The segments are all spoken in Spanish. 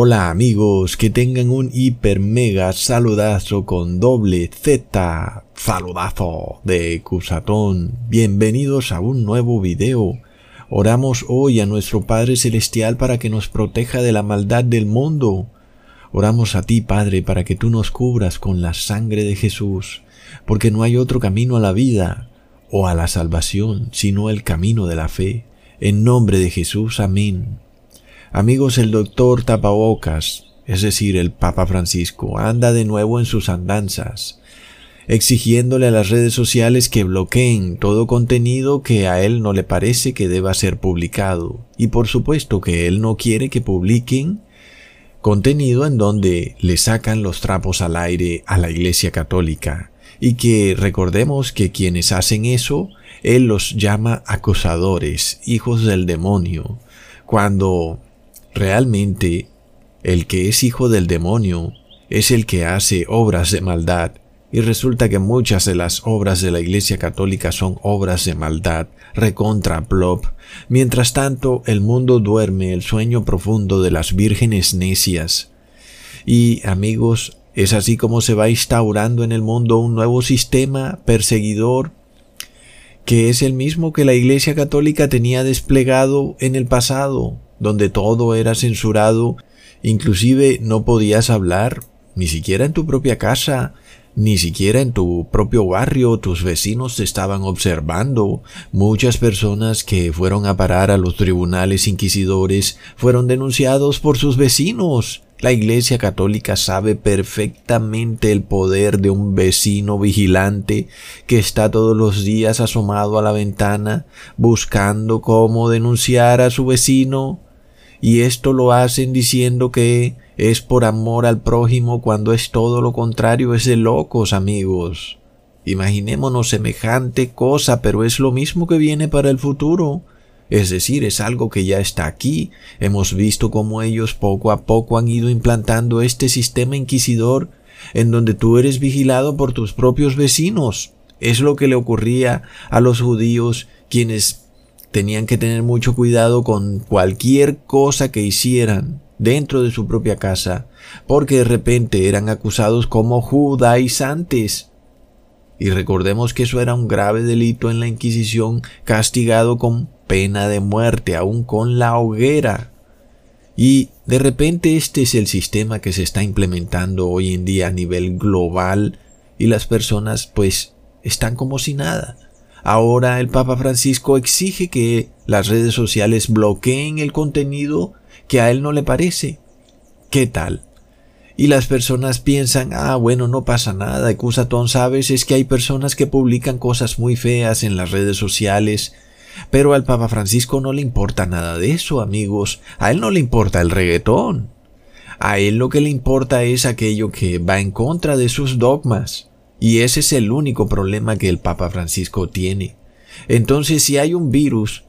Hola amigos, que tengan un hiper mega saludazo con doble Z, saludazo de Cusatón. Bienvenidos a un nuevo video. Oramos hoy a nuestro Padre Celestial para que nos proteja de la maldad del mundo. Oramos a ti, Padre, para que tú nos cubras con la sangre de Jesús, porque no hay otro camino a la vida o a la salvación, sino el camino de la fe. En nombre de Jesús, amén. Amigos, el doctor Tapabocas, es decir, el Papa Francisco, anda de nuevo en sus andanzas, exigiéndole a las redes sociales que bloqueen todo contenido que a él no le parece que deba ser publicado. Y por supuesto que él no quiere que publiquen contenido en donde le sacan los trapos al aire a la Iglesia Católica. Y que recordemos que quienes hacen eso, él los llama acosadores, hijos del demonio, cuando Realmente, el que es hijo del demonio es el que hace obras de maldad, y resulta que muchas de las obras de la Iglesia Católica son obras de maldad, recontra plop. Mientras tanto, el mundo duerme el sueño profundo de las vírgenes necias. Y, amigos, es así como se va instaurando en el mundo un nuevo sistema perseguidor que es el mismo que la Iglesia Católica tenía desplegado en el pasado, donde todo era censurado, inclusive no podías hablar, ni siquiera en tu propia casa, ni siquiera en tu propio barrio tus vecinos te estaban observando. Muchas personas que fueron a parar a los tribunales inquisidores fueron denunciados por sus vecinos. La Iglesia Católica sabe perfectamente el poder de un vecino vigilante que está todos los días asomado a la ventana buscando cómo denunciar a su vecino y esto lo hacen diciendo que es por amor al prójimo cuando es todo lo contrario, es de locos amigos. Imaginémonos semejante cosa, pero es lo mismo que viene para el futuro. Es decir, es algo que ya está aquí. Hemos visto cómo ellos poco a poco han ido implantando este sistema inquisidor en donde tú eres vigilado por tus propios vecinos. Es lo que le ocurría a los judíos quienes tenían que tener mucho cuidado con cualquier cosa que hicieran dentro de su propia casa, porque de repente eran acusados como judaizantes. Y recordemos que eso era un grave delito en la Inquisición, castigado con pena de muerte, aún con la hoguera. Y de repente este es el sistema que se está implementando hoy en día a nivel global y las personas pues están como si nada. Ahora el Papa Francisco exige que las redes sociales bloqueen el contenido que a él no le parece. ¿Qué tal? Y las personas piensan, ah, bueno, no pasa nada, Cusatón, sabes, es que hay personas que publican cosas muy feas en las redes sociales, pero al Papa Francisco no le importa nada de eso, amigos, a él no le importa el reggaetón. A él lo que le importa es aquello que va en contra de sus dogmas. Y ese es el único problema que el Papa Francisco tiene. Entonces, si hay un virus,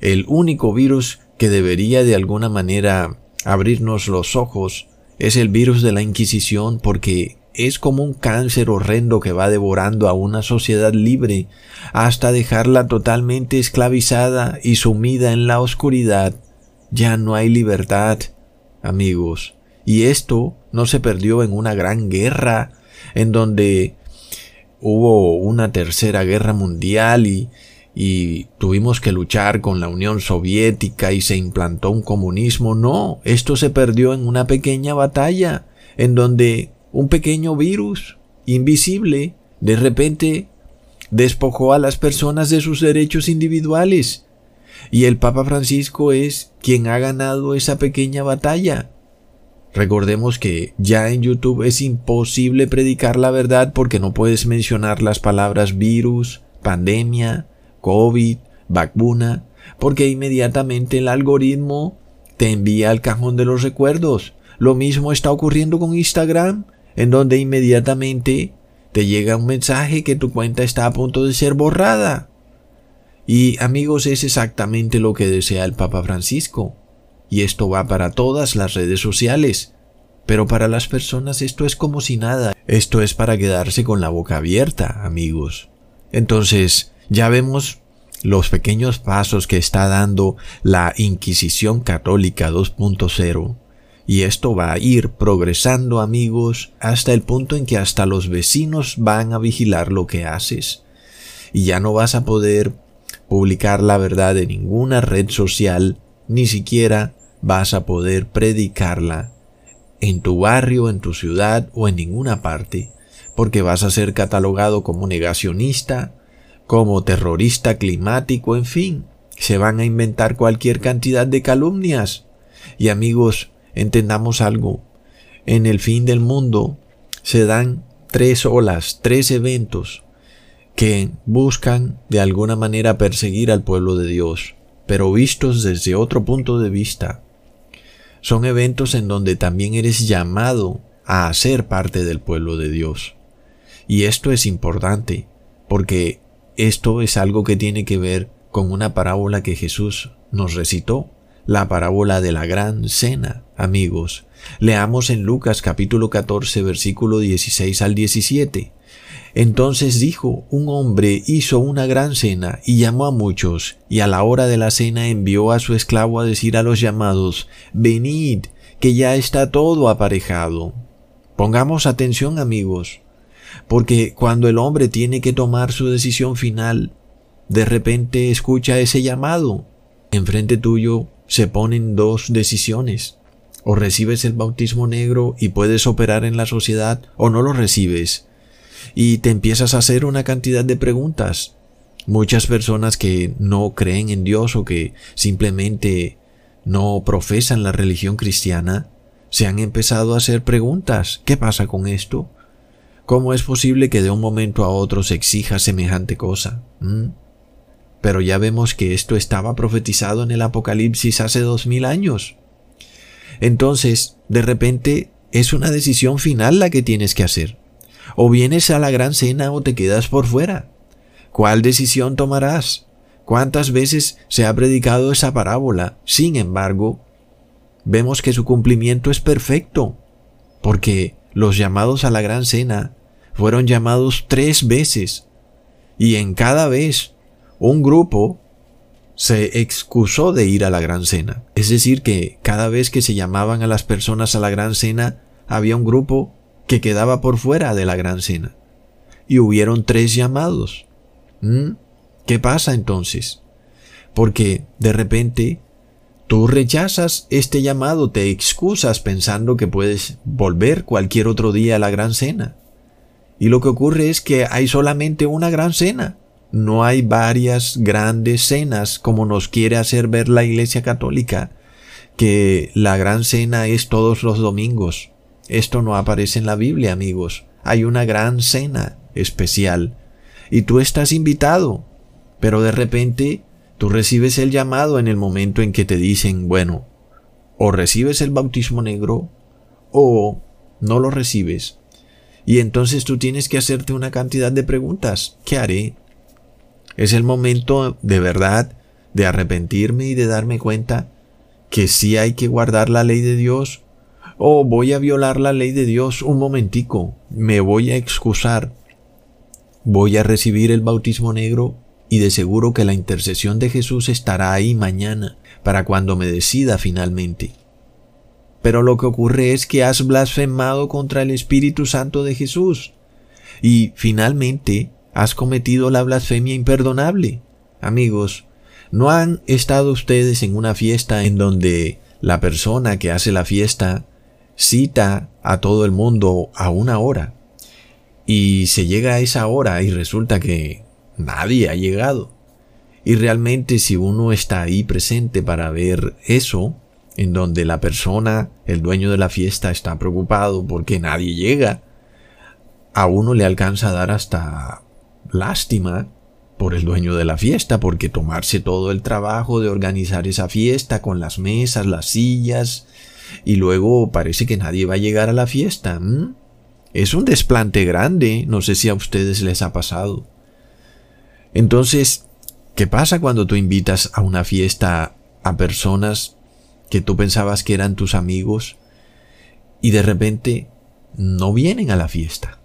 el único virus que debería de alguna manera abrirnos los ojos es el virus de la Inquisición porque es como un cáncer horrendo que va devorando a una sociedad libre hasta dejarla totalmente esclavizada y sumida en la oscuridad. Ya no hay libertad, amigos. Y esto no se perdió en una gran guerra en donde hubo una tercera guerra mundial y, y tuvimos que luchar con la Unión Soviética y se implantó un comunismo. No, esto se perdió en una pequeña batalla, en donde un pequeño virus invisible de repente despojó a las personas de sus derechos individuales. Y el Papa Francisco es quien ha ganado esa pequeña batalla. Recordemos que ya en YouTube es imposible predicar la verdad porque no puedes mencionar las palabras virus, pandemia, COVID, vacuna, porque inmediatamente el algoritmo te envía al cajón de los recuerdos. Lo mismo está ocurriendo con Instagram, en donde inmediatamente te llega un mensaje que tu cuenta está a punto de ser borrada. Y amigos, es exactamente lo que desea el Papa Francisco. Y esto va para todas las redes sociales. Pero para las personas esto es como si nada. Esto es para quedarse con la boca abierta, amigos. Entonces, ya vemos los pequeños pasos que está dando la Inquisición Católica 2.0 Y esto va a ir progresando amigos hasta el punto en que hasta los vecinos van a vigilar lo que haces. Y ya no vas a poder publicar la verdad en ninguna red social, ni siquiera vas a poder predicarla en tu barrio, en tu ciudad o en ninguna parte, porque vas a ser catalogado como negacionista, como terrorista climático, en fin, se van a inventar cualquier cantidad de calumnias. Y amigos, entendamos algo, en el fin del mundo se dan tres olas, tres eventos que buscan de alguna manera perseguir al pueblo de Dios, pero vistos desde otro punto de vista. Son eventos en donde también eres llamado a ser parte del pueblo de Dios. Y esto es importante, porque esto es algo que tiene que ver con una parábola que Jesús nos recitó, la parábola de la gran cena, amigos. Leamos en Lucas capítulo 14 versículo 16 al 17. Entonces dijo, un hombre hizo una gran cena y llamó a muchos, y a la hora de la cena envió a su esclavo a decir a los llamados, venid, que ya está todo aparejado. Pongamos atención amigos, porque cuando el hombre tiene que tomar su decisión final, de repente escucha ese llamado. Enfrente tuyo se ponen dos decisiones. O recibes el bautismo negro y puedes operar en la sociedad, o no lo recibes. Y te empiezas a hacer una cantidad de preguntas. Muchas personas que no creen en Dios o que simplemente no profesan la religión cristiana, se han empezado a hacer preguntas. ¿Qué pasa con esto? ¿Cómo es posible que de un momento a otro se exija semejante cosa? ¿Mm? Pero ya vemos que esto estaba profetizado en el Apocalipsis hace dos mil años. Entonces, de repente, es una decisión final la que tienes que hacer. O vienes a la gran cena o te quedas por fuera. ¿Cuál decisión tomarás? ¿Cuántas veces se ha predicado esa parábola? Sin embargo, vemos que su cumplimiento es perfecto, porque los llamados a la gran cena fueron llamados tres veces, y en cada vez un grupo se excusó de ir a la gran cena. Es decir, que cada vez que se llamaban a las personas a la gran cena, había un grupo que quedaba por fuera de la gran cena. Y hubieron tres llamados. ¿Mm? ¿Qué pasa entonces? Porque de repente tú rechazas este llamado, te excusas pensando que puedes volver cualquier otro día a la gran cena. Y lo que ocurre es que hay solamente una gran cena. No hay varias grandes cenas como nos quiere hacer ver la Iglesia Católica, que la gran cena es todos los domingos. Esto no aparece en la Biblia, amigos. Hay una gran cena especial. Y tú estás invitado. Pero de repente tú recibes el llamado en el momento en que te dicen, bueno, o recibes el bautismo negro o no lo recibes. Y entonces tú tienes que hacerte una cantidad de preguntas. ¿Qué haré? Es el momento de verdad de arrepentirme y de darme cuenta que sí hay que guardar la ley de Dios o voy a violar la ley de Dios un momentico, me voy a excusar, voy a recibir el bautismo negro y de seguro que la intercesión de Jesús estará ahí mañana para cuando me decida finalmente. Pero lo que ocurre es que has blasfemado contra el Espíritu Santo de Jesús y finalmente has cometido la blasfemia imperdonable. Amigos, ¿no han estado ustedes en una fiesta en donde la persona que hace la fiesta cita a todo el mundo a una hora y se llega a esa hora y resulta que nadie ha llegado? Y realmente si uno está ahí presente para ver eso, en donde la persona, el dueño de la fiesta, está preocupado porque nadie llega, a uno le alcanza a dar hasta lástima por el dueño de la fiesta, porque tomarse todo el trabajo de organizar esa fiesta con las mesas, las sillas, y luego parece que nadie va a llegar a la fiesta. Es un desplante grande, no sé si a ustedes les ha pasado. Entonces, ¿qué pasa cuando tú invitas a una fiesta a personas que tú pensabas que eran tus amigos y de repente no vienen a la fiesta?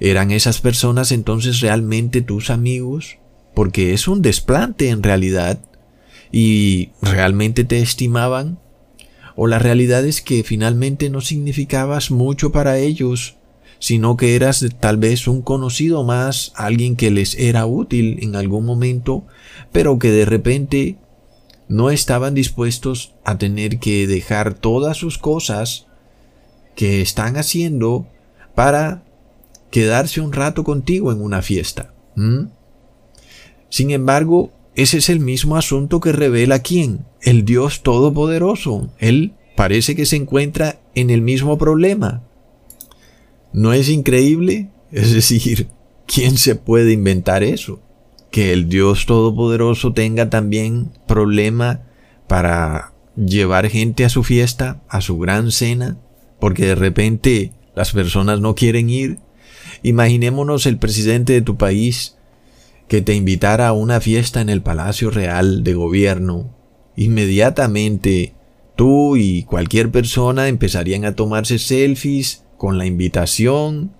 ¿Eran esas personas entonces realmente tus amigos? Porque es un desplante en realidad. ¿Y realmente te estimaban? O la realidad es que finalmente no significabas mucho para ellos, sino que eras tal vez un conocido más, alguien que les era útil en algún momento, pero que de repente no estaban dispuestos a tener que dejar todas sus cosas que están haciendo para quedarse un rato contigo en una fiesta. Sin embargo, ese es el mismo asunto que revela quién, el Dios Todopoderoso. Él parece que se encuentra en el mismo problema. ¿No es increíble? Es decir, ¿quién se puede inventar eso? Que el Dios Todopoderoso tenga también problema para llevar gente a su fiesta, a su gran cena, porque de repente las personas no quieren ir. Imaginémonos el presidente de tu país que te invitara a una fiesta en el Palacio Real de Gobierno. Inmediatamente tú y cualquier persona empezarían a tomarse selfies con la invitación,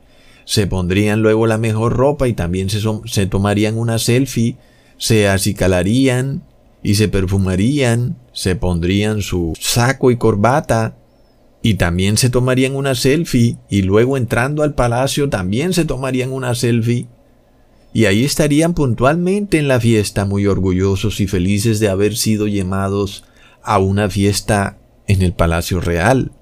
se pondrían luego la mejor ropa y también se, se tomarían una selfie, se acicalarían y se perfumarían, se pondrían su saco y corbata y también se tomarían una selfie y luego entrando al palacio también se tomarían una selfie y ahí estarían puntualmente en la fiesta muy orgullosos y felices de haber sido llamados a una fiesta en el Palacio Real.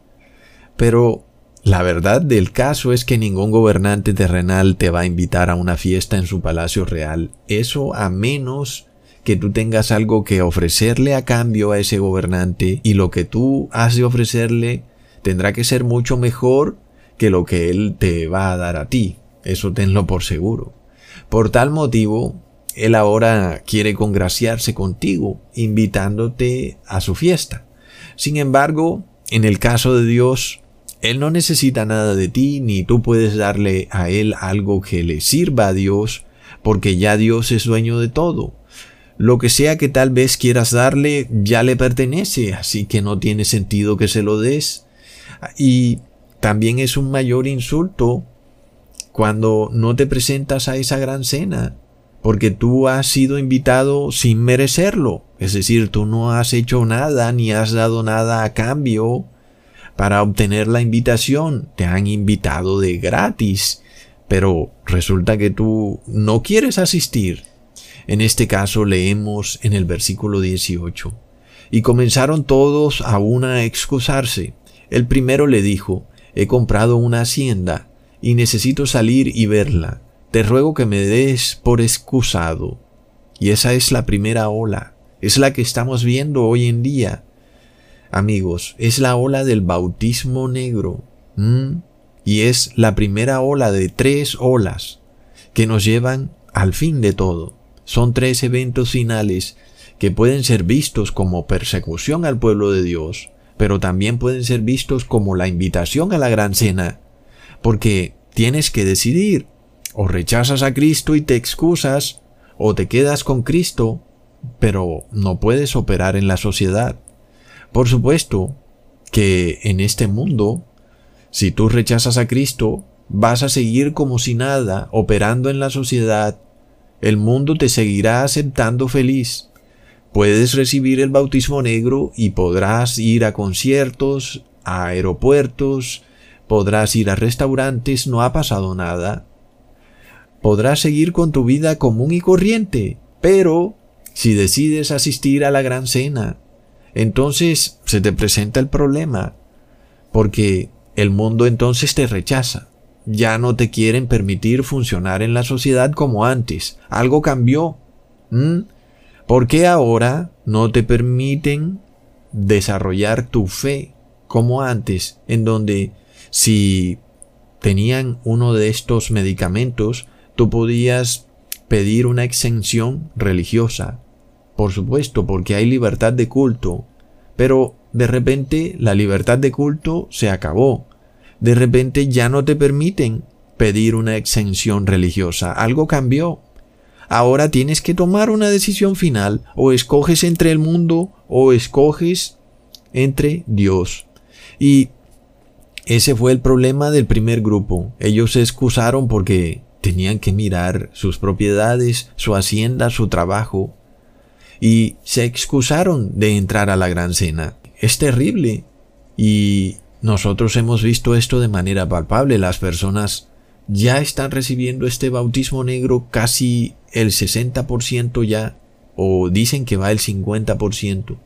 Pero la verdad del caso es que ningún gobernante terrenal te va a invitar a una fiesta en su Palacio Real. Eso a menos que tú tengas algo que ofrecerle a cambio a ese gobernante y lo que tú has de ofrecerle tendrá que ser mucho mejor que lo que él te va a dar a ti. Eso tenlo por seguro. Por tal motivo, Él ahora quiere congraciarse contigo, invitándote a su fiesta. Sin embargo, en el caso de Dios, Él no necesita nada de ti, ni tú puedes darle a Él algo que le sirva a Dios, porque ya Dios es dueño de todo. Lo que sea que tal vez quieras darle ya le pertenece, así que no tiene sentido que se lo des. Y también es un mayor insulto cuando no te presentas a esa gran cena, porque tú has sido invitado sin merecerlo, es decir, tú no has hecho nada ni has dado nada a cambio para obtener la invitación, te han invitado de gratis, pero resulta que tú no quieres asistir. En este caso leemos en el versículo 18. Y comenzaron todos a una a excusarse. El primero le dijo, he comprado una hacienda y necesito salir y verla. Te ruego que me des por excusado. Y esa es la primera ola, es la que estamos viendo hoy en día. Amigos, es la ola del bautismo negro. Y es la primera ola de tres olas que nos llevan al fin de todo. Son tres eventos finales que pueden ser vistos como persecución al pueblo de Dios, pero también pueden ser vistos como la invitación a la gran cena porque tienes que decidir. O rechazas a Cristo y te excusas, o te quedas con Cristo, pero no puedes operar en la sociedad. Por supuesto que en este mundo, si tú rechazas a Cristo, vas a seguir como si nada, operando en la sociedad. El mundo te seguirá aceptando feliz. Puedes recibir el bautismo negro y podrás ir a conciertos, a aeropuertos, Podrás ir a restaurantes, no ha pasado nada. Podrás seguir con tu vida común y corriente, pero si decides asistir a la gran cena, entonces se te presenta el problema, porque el mundo entonces te rechaza. Ya no te quieren permitir funcionar en la sociedad como antes. Algo cambió. ¿Por qué ahora no te permiten desarrollar tu fe como antes, en donde si tenían uno de estos medicamentos, tú podías pedir una exención religiosa. Por supuesto, porque hay libertad de culto. Pero de repente la libertad de culto se acabó. De repente ya no te permiten pedir una exención religiosa. Algo cambió. Ahora tienes que tomar una decisión final. O escoges entre el mundo o escoges entre Dios. Y ese fue el problema del primer grupo. Ellos se excusaron porque tenían que mirar sus propiedades, su hacienda, su trabajo, y se excusaron de entrar a la gran cena. Es terrible, Y nosotros hemos visto esto de manera palpable. Las personas ya están recibiendo este bautismo negro casi el 60% ya, o dicen que va el 50%.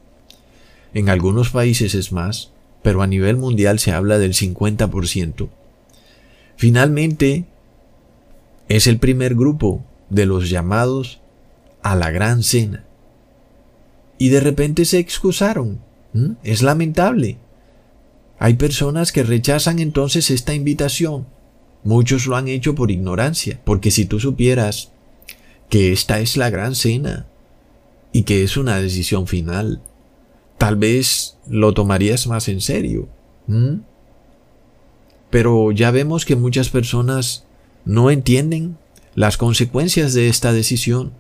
En algunos países es más, pero a nivel mundial se habla del 50%. Finalmente, es el primer grupo de los llamados a la gran cena. Y de repente se excusaron. Es lamentable. Hay personas que rechazan entonces esta invitación. Muchos lo han hecho por ignorancia, porque si tú supieras que esta es la gran cena y que es una decisión final, tal vez lo tomarías más en serio. Pero ya vemos que muchas personas no entienden las consecuencias de esta decisión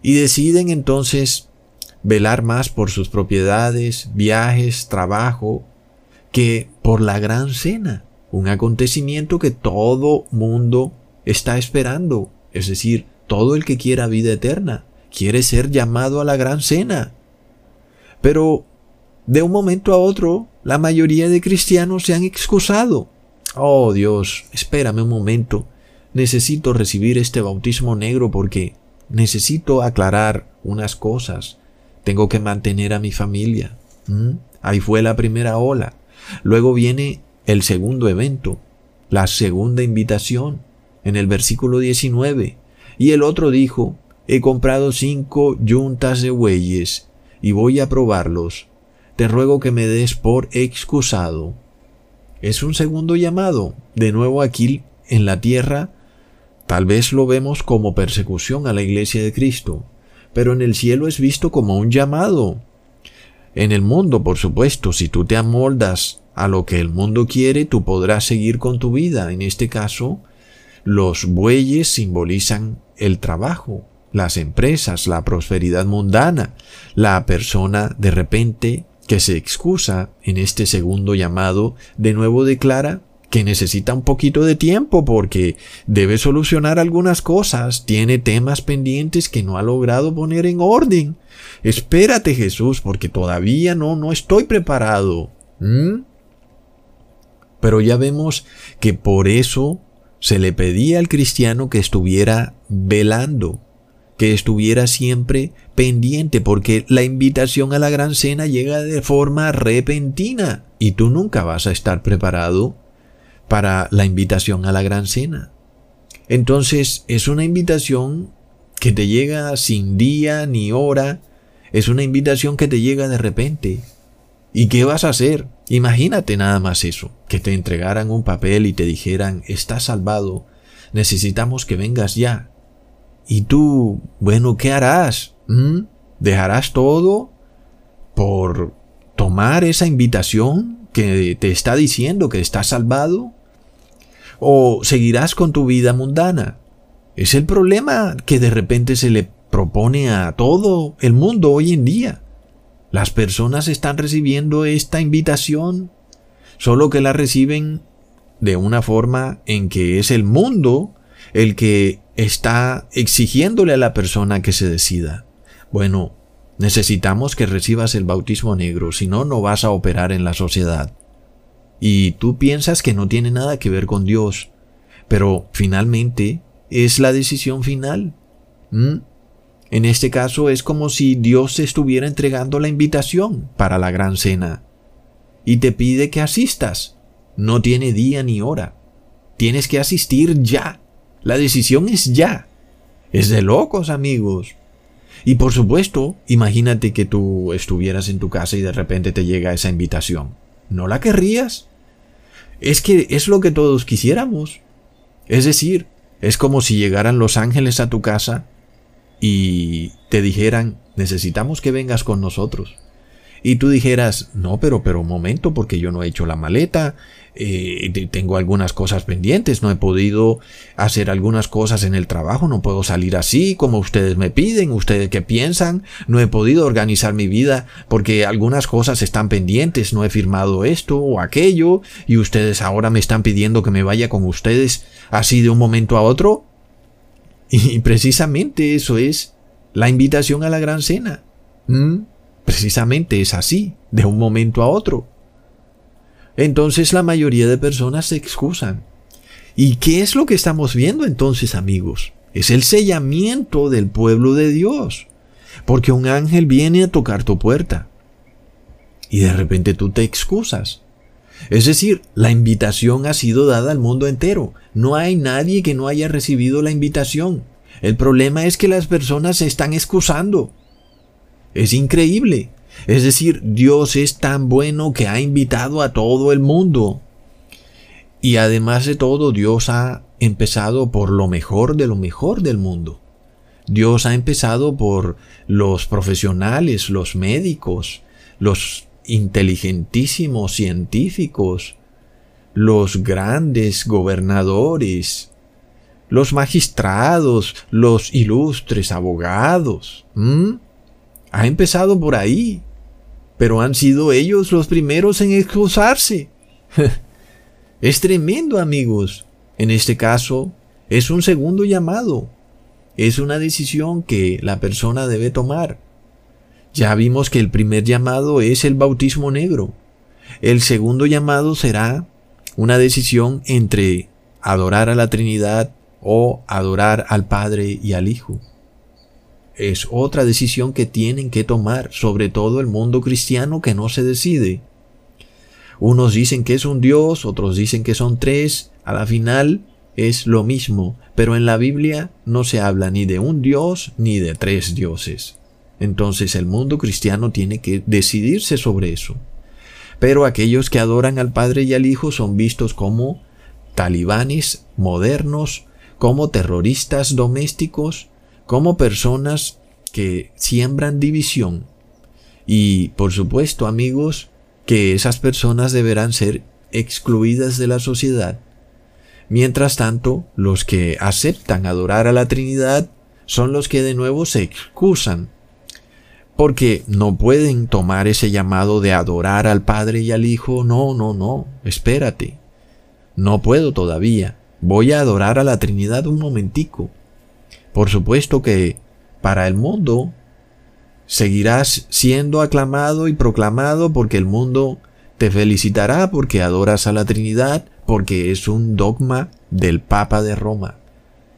y deciden entonces velar más por sus propiedades, viajes, trabajo, que por la gran cena, un acontecimiento que todo mundo está esperando, es decir, todo el que quiera vida eterna quiere ser llamado a la gran cena. Pero de un momento a otro, la mayoría de cristianos se han excusado. Oh Dios, espérame un momento. Necesito recibir este bautismo negro porque necesito aclarar unas cosas. Tengo que mantener a mi familia. ¿Mm? Ahí fue la primera ola. Luego viene el segundo evento, la segunda invitación, en el versículo 19. Y el otro dijo, he comprado cinco yuntas de bueyes y voy a probarlos. Te ruego que me des por excusado. Es un segundo llamado. De nuevo aquí en la tierra, tal vez lo vemos como persecución a la iglesia de Cristo pero en el cielo es visto como un llamado. En el mundo, por supuesto, si tú te amoldas a lo que el mundo quiere, tú podrás seguir con tu vida. En este caso, los bueyes simbolizan el trabajo, las empresas, la prosperidad mundana. La persona de repente que se excusa en este segundo llamado, de nuevo declara que necesita un poquito de tiempo porque debe solucionar algunas cosas, tiene temas pendientes que no ha logrado poner en orden. Espérate Jesús porque todavía no, no estoy preparado. ¿Mm? Pero ya vemos que por eso se le pedía al cristiano que estuviera velando, que estuviera siempre pendiente, porque la invitación a la gran cena llega de forma repentina y tú nunca vas a estar preparado para la invitación a la gran cena. Entonces es una invitación que te llega sin día ni hora, es una invitación que te llega de repente. ¿Y qué vas a hacer? Imagínate nada más eso, que te entregaran un papel y te dijeran, estás salvado, necesitamos que vengas ya. Y tú, bueno, ¿qué harás? ¿Mm? ¿Dejarás todo por tomar esa invitación que te está diciendo que estás salvado? o seguirás con tu vida mundana. Es el problema que de repente se le propone a todo el mundo hoy en día. Las personas están recibiendo esta invitación, solo que la reciben de una forma en que es el mundo el que está exigiéndole a la persona que se decida. Bueno, necesitamos que recibas el bautismo negro, si no, no vas a operar en la sociedad y tú piensas que no tiene nada que ver con Dios, pero finalmente es la decisión final. En este caso es como si Dios estuviera entregando la invitación para la gran cena y te pide que asistas. No tiene día ni hora. Tienes que asistir ya. La decisión es ya. Es de locos, amigos. Y por supuesto, imagínate que tú estuvieras en tu casa y de repente te llega esa invitación. ¿No la querrías? Es que es lo que todos quisiéramos. Es decir, es como si llegaran los ángeles a tu casa y te dijeran, necesitamos que vengas con nosotros y tú dijeras, no, pero, pero un momento, porque yo no he hecho la maleta, eh, tengo algunas cosas pendientes, no he podido hacer algunas cosas en el trabajo, no puedo salir así como ustedes me piden, ustedes qué piensan, no he podido organizar mi vida porque algunas cosas están pendientes, no he firmado esto o aquello, y ustedes ahora me están pidiendo que me vaya con ustedes así de un momento a otro. Y precisamente eso es la invitación a la gran cena. ¿Mm? Precisamente es así, de un momento a otro. entonces la mayoría de personas se excusan. ¿Y qué es lo que estamos viendo entonces, amigos? Es el sellamiento del pueblo de Dios. Porque un ángel viene a tocar tu puerta. Y de repente tú te excusas. Es decir, la invitación ha sido dada al mundo entero. No hay nadie que no haya recibido la invitación. El problema es que las personas se están excusando. Es increíble. Es decir, Dios es tan bueno que ha invitado a todo el mundo. Y además de todo, Dios ha empezado por lo mejor de lo mejor del mundo. Dios ha empezado por los profesionales, los médicos, los inteligentísimos científicos, los grandes gobernadores, los magistrados, los ilustres abogados. Ha empezado por ahí, pero han sido ellos los primeros en excusarse. es tremendo, amigos. En este caso, es un segundo llamado. Es una decisión que la persona debe tomar. Ya vimos que el primer llamado es el bautismo negro. El segundo llamado será una decisión entre adorar a la Trinidad o adorar al Padre y al Hijo. Es otra decisión que tienen que tomar, sobre todo el mundo cristiano que no se decide. Unos dicen que es un Dios, otros dicen que son tres, a la final es lo mismo, pero en la Biblia no se habla ni de un Dios ni de tres dioses. Entonces el mundo cristiano tiene que decidirse sobre eso. Pero aquellos que adoran al Padre y al Hijo son vistos como talibanes modernos, como terroristas domésticos, como personas que siembran división. Y por supuesto, amigos, que esas personas deberán ser excluidas de la sociedad. Mientras tanto, los que aceptan adorar a la Trinidad son los que de nuevo se excusan porque no pueden tomar ese llamado de adorar al Padre y al Hijo. No, no, no, espérate. No puedo todavía. Voy a adorar a la Trinidad un momentico. Por supuesto que para el mundo seguirás siendo aclamado y proclamado porque el mundo te felicitará porque adoras a la Trinidad, porque es un dogma del Papa de Roma.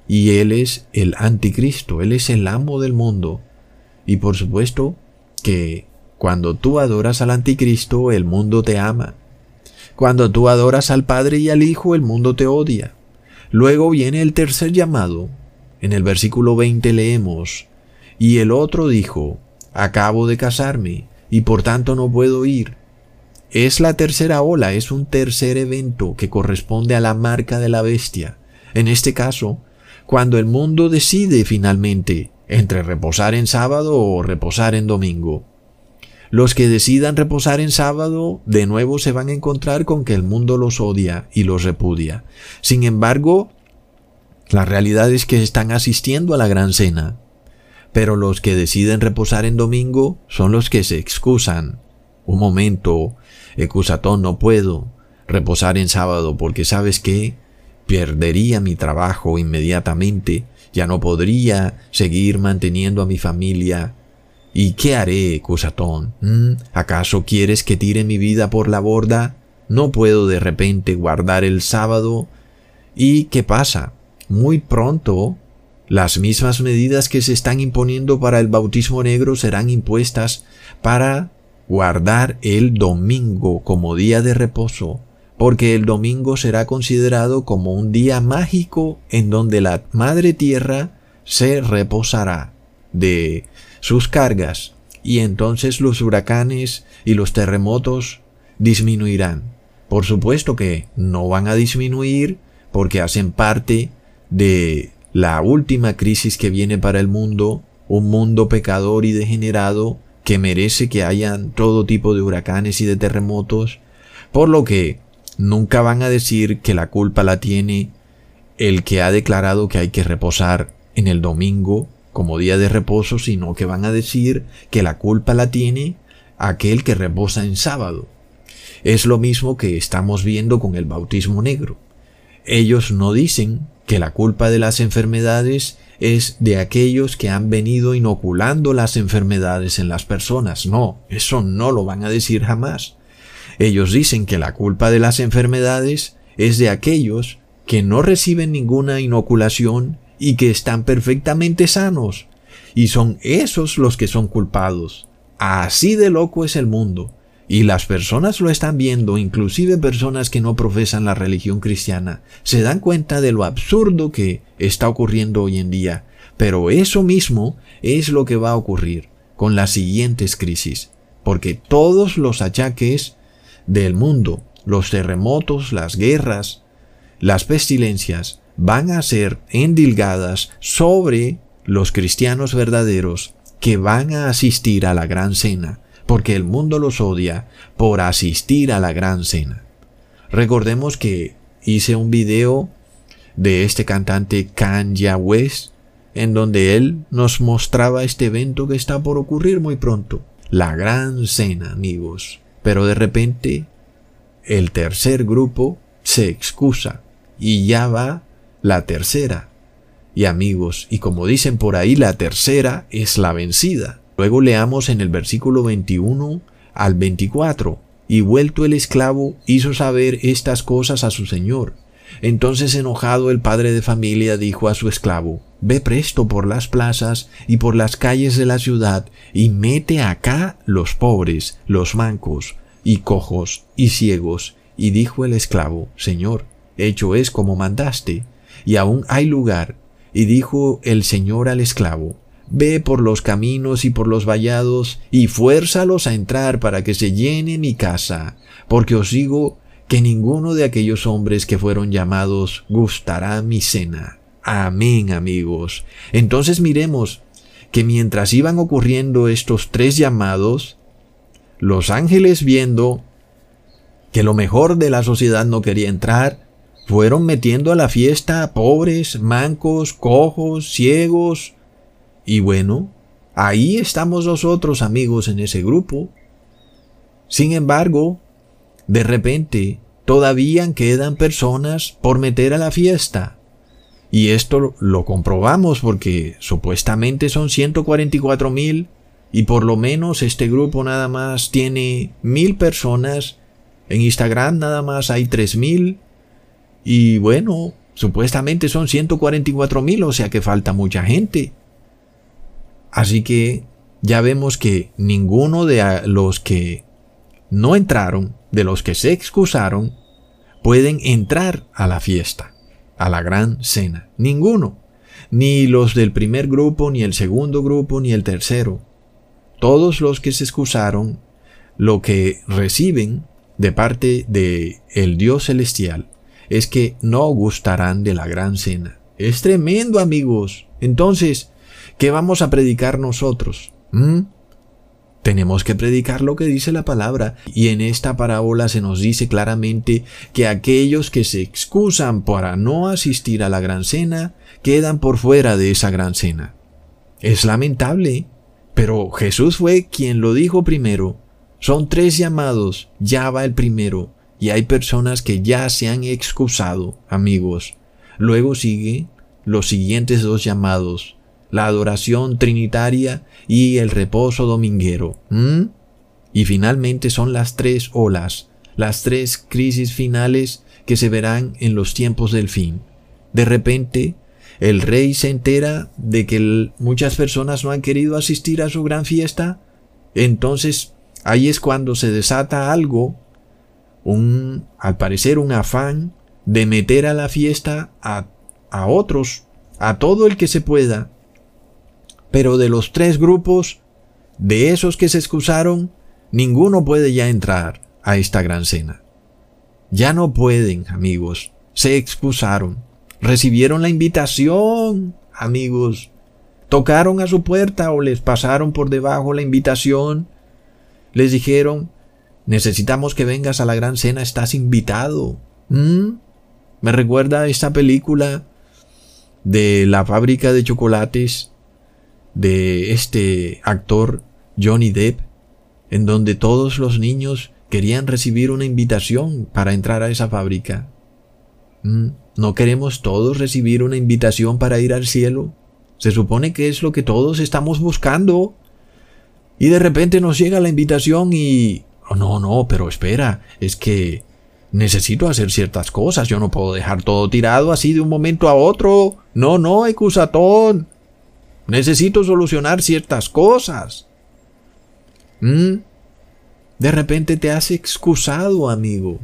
Y Él es el anticristo, Él es el amo del mundo. Y por supuesto que cuando tú adoras al anticristo, el mundo te ama. Cuando tú adoras al Padre y al Hijo, el mundo te odia. Luego viene el tercer llamado. En el versículo 20 leemos, y el otro dijo, acabo de casarme, y por tanto no puedo ir. Es la tercera ola, es un tercer evento que corresponde a la marca de la bestia. En este caso, cuando el mundo decide finalmente entre reposar en sábado o reposar en domingo. Los que decidan reposar en sábado de nuevo se van a encontrar con que el mundo los odia y los repudia. Sin embargo, la realidad es que están asistiendo a la gran cena. Pero los que deciden reposar en domingo son los que se excusan. Un momento, excusatón, no puedo reposar en sábado porque sabes qué, perdería mi trabajo inmediatamente ya no podría seguir manteniendo a mi familia. ¿Y qué haré, Cusatón? ¿Mm? ¿Acaso quieres que tire mi vida por la borda? No puedo de repente guardar el sábado. ¿Y qué pasa? Muy pronto las mismas medidas que se están imponiendo para el bautismo negro serán impuestas para guardar el domingo como día de reposo porque el domingo será considerado como un día mágico en donde la Madre Tierra se reposará de sus cargas y entonces los huracanes y los terremotos disminuirán. Por supuesto que no van a disminuir porque hacen parte de la última crisis que viene para el mundo, un mundo pecador y degenerado que merece que hayan todo tipo de huracanes y de terremotos, por lo que Nunca van a decir que la culpa la tiene el que ha declarado que hay que reposar en el domingo como día de reposo, sino que van a decir que la culpa la tiene aquel que reposa en sábado. Es lo mismo que estamos viendo con el bautismo negro. Ellos no dicen que la culpa de las enfermedades es de aquellos que han venido inoculando las enfermedades en las personas. No, eso no lo van a decir jamás. Ellos dicen que la culpa de las enfermedades es de aquellos que no reciben ninguna inoculación y que están perfectamente sanos. Y son esos los que son culpados. Así de loco es el mundo. Y las personas lo están viendo, inclusive personas que no profesan la religión cristiana, se dan cuenta de lo absurdo que está ocurriendo hoy en día. Pero eso mismo es lo que va a ocurrir con las siguientes crisis, porque todos los achaques del mundo, los terremotos, las guerras, las pestilencias, van a ser endilgadas sobre los cristianos verdaderos que van a asistir a la gran cena, porque el mundo los odia por asistir a la gran cena. Recordemos que hice un video de este cantante Kanye West, en donde él nos mostraba este evento que está por ocurrir muy pronto, la gran cena, amigos. Pero de repente, el tercer grupo se excusa y ya va la tercera. Y amigos, y como dicen por ahí, la tercera es la vencida. Luego leamos en el versículo 21 al 24. Y vuelto el esclavo hizo saber estas cosas a su señor. Entonces enojado el padre de familia dijo a su esclavo, Ve presto por las plazas y por las calles de la ciudad y mete acá los pobres, los mancos, y cojos, y ciegos. Y dijo el esclavo, Señor, hecho es como mandaste, y aún hay lugar. Y dijo el Señor al esclavo, Ve por los caminos y por los vallados, y fuérzalos a entrar para que se llene mi casa, porque os digo que ninguno de aquellos hombres que fueron llamados gustará mi cena. Amén, amigos. Entonces miremos que mientras iban ocurriendo estos tres llamados, los ángeles viendo que lo mejor de la sociedad no quería entrar, fueron metiendo a la fiesta a pobres, mancos, cojos, ciegos. Y bueno, ahí estamos nosotros amigos en ese grupo. Sin embargo, de repente, todavía quedan personas por meter a la fiesta. Y esto lo comprobamos porque supuestamente son 144 mil y por lo menos este grupo nada más tiene mil personas. En Instagram nada más hay tres mil. Y bueno, supuestamente son 144 mil, o sea que falta mucha gente. Así que ya vemos que ninguno de los que no entraron, de los que se excusaron, pueden entrar a la fiesta a la gran cena. Ninguno. Ni los del primer grupo, ni el segundo grupo, ni el tercero. Todos los que se excusaron, lo que reciben de parte de el Dios celestial es que no gustarán de la gran cena. Es tremendo, amigos. Entonces, ¿qué vamos a predicar nosotros? ¿Mm? Tenemos que predicar lo que dice la palabra y en esta parábola se nos dice claramente que aquellos que se excusan para no asistir a la gran cena quedan por fuera de esa gran cena. Es lamentable, pero Jesús fue quien lo dijo primero. Son tres llamados, ya va el primero, y hay personas que ya se han excusado, amigos. Luego sigue los siguientes dos llamados, la adoración trinitaria y el reposo dominguero. Y finalmente son las tres olas, las tres crisis finales que se verán en los tiempos del fin. De repente, el rey se entera de que muchas personas no han querido asistir a su gran fiesta. Entonces, ahí es cuando se desata algo, un, al parecer un afán de meter a la fiesta a, a otros, a todo el que se pueda, pero de los tres grupos, de esos que se excusaron, ninguno puede ya entrar a esta gran cena. Ya no pueden, amigos. Se excusaron. Recibieron la invitación, amigos. Tocaron a su puerta o les pasaron por debajo la invitación. Les dijeron, necesitamos que vengas a la gran cena, estás invitado. ¿Mm? Me recuerda esta película de la fábrica de chocolates de este actor Johnny Depp, en donde todos los niños querían recibir una invitación para entrar a esa fábrica. Mm, ¿No queremos todos recibir una invitación para ir al cielo? Se supone que es lo que todos estamos buscando. Y de repente nos llega la invitación y... Oh, no, no, pero espera, es que necesito hacer ciertas cosas, yo no puedo dejar todo tirado así de un momento a otro. No, no, excusatón. Necesito solucionar ciertas cosas. ¿Mm? De repente te has excusado, amigo.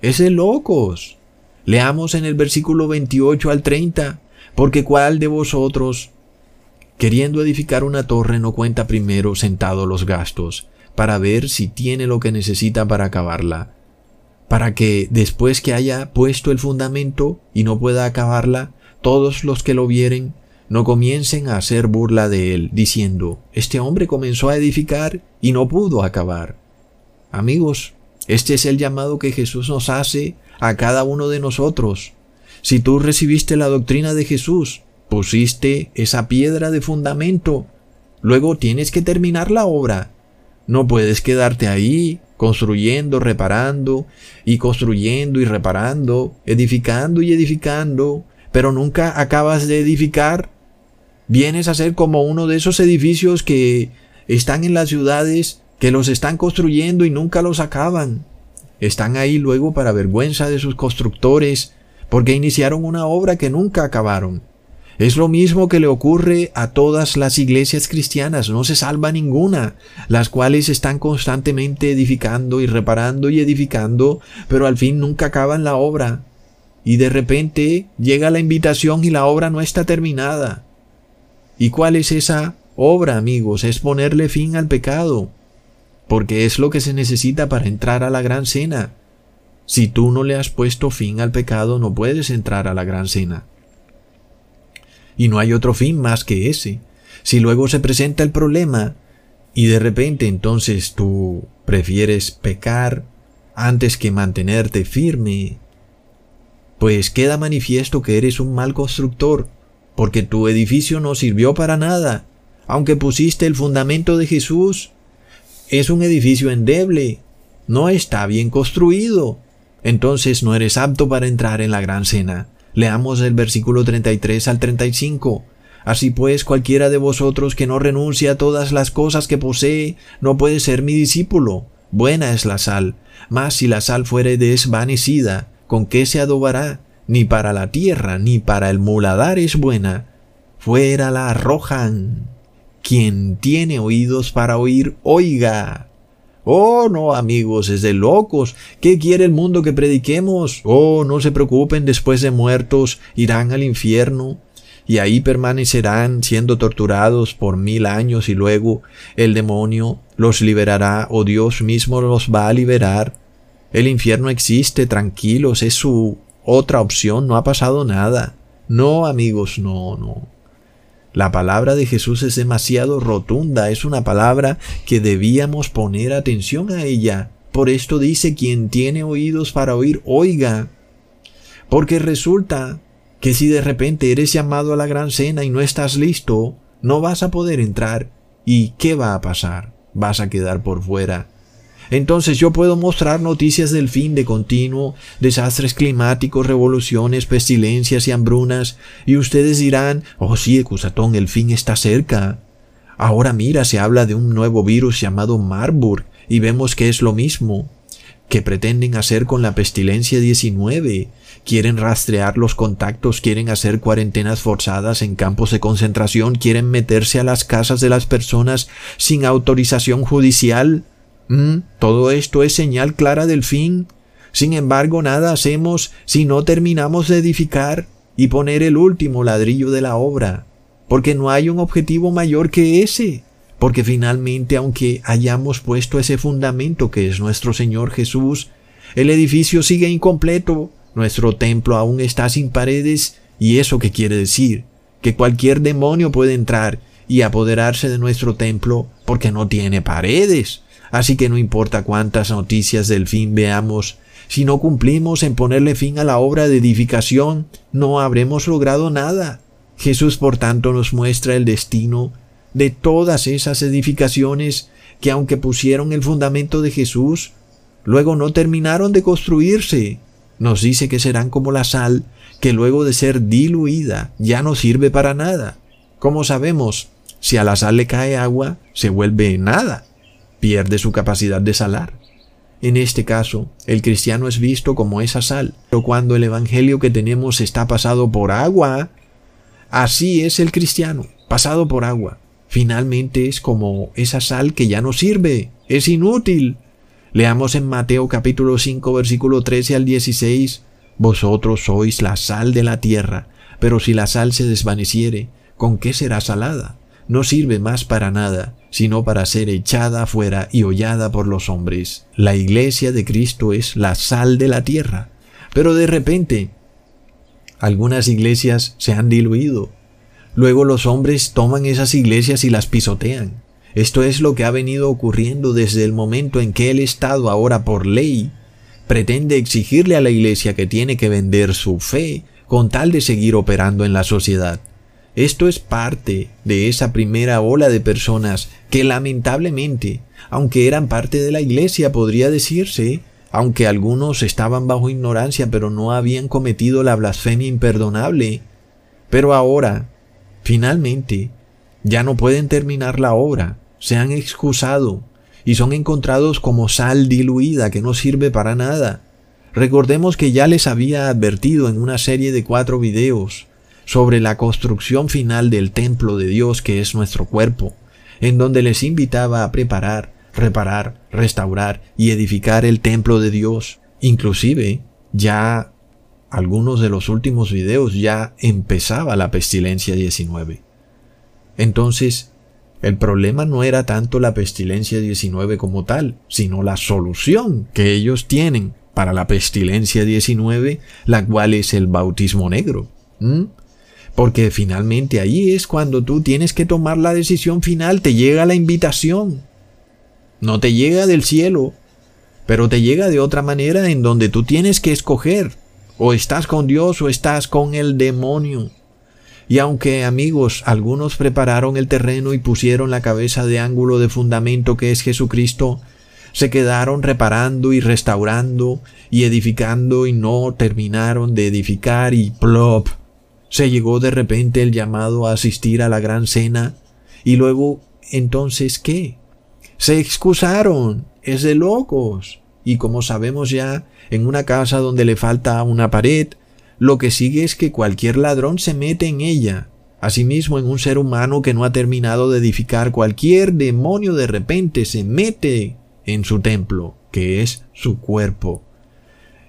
Es locos. Leamos en el versículo 28 al 30, porque cuál de vosotros, queriendo edificar una torre, no cuenta primero sentado los gastos, para ver si tiene lo que necesita para acabarla, para que después que haya puesto el fundamento y no pueda acabarla, todos los que lo vieren no comiencen a hacer burla de él, diciendo, este hombre comenzó a edificar y no pudo acabar. Amigos, este es el llamado que Jesús nos hace a cada uno de nosotros. Si tú recibiste la doctrina de Jesús, pusiste esa piedra de fundamento, luego tienes que terminar la obra. No puedes quedarte ahí construyendo, reparando y construyendo y reparando, edificando y edificando, pero nunca acabas de edificar. Vienes a ser como uno de esos edificios que están en las ciudades, que los están construyendo y nunca los acaban. Están ahí luego para vergüenza de sus constructores, porque iniciaron una obra que nunca acabaron. Es lo mismo que le ocurre a todas las iglesias cristianas, no se salva ninguna, las cuales están constantemente edificando y reparando y edificando, pero al fin nunca acaban la obra. Y de repente llega la invitación y la obra no está terminada. ¿Y cuál es esa obra, amigos? Es ponerle fin al pecado, porque es lo que se necesita para entrar a la gran cena. Si tú no le has puesto fin al pecado, no puedes entrar a la gran cena. Y no hay otro fin más que ese. Si luego se presenta el problema y de repente entonces tú prefieres pecar antes que mantenerte firme, pues queda manifiesto que eres un mal constructor, porque tu edificio no sirvió para nada, aunque pusiste el fundamento de Jesús. Es un edificio endeble, no está bien construido, entonces no eres apto para entrar en la gran cena. Leamos el versículo 33 al 35. Así pues, cualquiera de vosotros que no renuncie a todas las cosas que posee, no puede ser mi discípulo. Buena es la sal, mas si la sal fuere desvanecida, ¿con qué se adobará? Ni para la tierra, ni para el muladar es buena. Fuera la arrojan. Quien tiene oídos para oír, oiga. Oh, no, amigos, es de locos. ¿Qué quiere el mundo que prediquemos? Oh, no se preocupen, después de muertos irán al infierno y ahí permanecerán siendo torturados por mil años y luego el demonio los liberará o Dios mismo los va a liberar. El infierno existe, tranquilos, es su otra opción, no ha pasado nada. No, amigos, no, no. La palabra de Jesús es demasiado rotunda, es una palabra que debíamos poner atención a ella. Por esto dice quien tiene oídos para oír, oiga. Porque resulta que si de repente eres llamado a la gran cena y no estás listo, no vas a poder entrar. ¿Y qué va a pasar? Vas a quedar por fuera. Entonces yo puedo mostrar noticias del fin de continuo, desastres climáticos, revoluciones, pestilencias y hambrunas, y ustedes dirán, oh sí, Ecusatón, el fin está cerca. Ahora mira, se habla de un nuevo virus llamado Marburg, y vemos que es lo mismo que pretenden hacer con la pestilencia 19. Quieren rastrear los contactos, quieren hacer cuarentenas forzadas en campos de concentración, quieren meterse a las casas de las personas sin autorización judicial. Mm, todo esto es señal clara del fin. Sin embargo, nada hacemos si no terminamos de edificar y poner el último ladrillo de la obra, porque no hay un objetivo mayor que ese, porque finalmente, aunque hayamos puesto ese fundamento que es nuestro Señor Jesús, el edificio sigue incompleto, nuestro templo aún está sin paredes, y eso qué quiere decir, que cualquier demonio puede entrar y apoderarse de nuestro templo porque no tiene paredes. Así que no importa cuántas noticias del fin veamos, si no cumplimos en ponerle fin a la obra de edificación, no habremos logrado nada. Jesús, por tanto, nos muestra el destino de todas esas edificaciones que aunque pusieron el fundamento de Jesús, luego no terminaron de construirse. Nos dice que serán como la sal, que luego de ser diluida ya no sirve para nada. Como sabemos, si a la sal le cae agua, se vuelve nada pierde su capacidad de salar. En este caso, el cristiano es visto como esa sal, pero cuando el evangelio que tenemos está pasado por agua, así es el cristiano, pasado por agua. Finalmente es como esa sal que ya no sirve, es inútil. Leamos en Mateo capítulo 5 versículo 13 al 16, Vosotros sois la sal de la tierra, pero si la sal se desvaneciere, ¿con qué será salada? No sirve más para nada, sino para ser echada afuera y hollada por los hombres. La iglesia de Cristo es la sal de la tierra. Pero de repente, algunas iglesias se han diluido. Luego los hombres toman esas iglesias y las pisotean. Esto es lo que ha venido ocurriendo desde el momento en que el Estado ahora por ley pretende exigirle a la iglesia que tiene que vender su fe con tal de seguir operando en la sociedad. Esto es parte de esa primera ola de personas que lamentablemente, aunque eran parte de la iglesia, podría decirse, aunque algunos estaban bajo ignorancia pero no habían cometido la blasfemia imperdonable, pero ahora, finalmente, ya no pueden terminar la obra, se han excusado y son encontrados como sal diluida que no sirve para nada. Recordemos que ya les había advertido en una serie de cuatro videos sobre la construcción final del templo de Dios que es nuestro cuerpo, en donde les invitaba a preparar, reparar, restaurar y edificar el templo de Dios. Inclusive, ya algunos de los últimos videos ya empezaba la pestilencia 19. Entonces, el problema no era tanto la pestilencia 19 como tal, sino la solución que ellos tienen para la pestilencia 19, la cual es el bautismo negro. Porque finalmente ahí es cuando tú tienes que tomar la decisión final, te llega la invitación. No te llega del cielo, pero te llega de otra manera en donde tú tienes que escoger. O estás con Dios o estás con el demonio. Y aunque amigos, algunos prepararon el terreno y pusieron la cabeza de ángulo de fundamento que es Jesucristo, se quedaron reparando y restaurando y edificando y no terminaron de edificar y plop, se llegó de repente el llamado a asistir a la gran cena y luego entonces ¿qué? Se excusaron, es de locos. Y como sabemos ya, en una casa donde le falta una pared, lo que sigue es que cualquier ladrón se mete en ella. Asimismo, en un ser humano que no ha terminado de edificar, cualquier demonio de repente se mete en su templo, que es su cuerpo.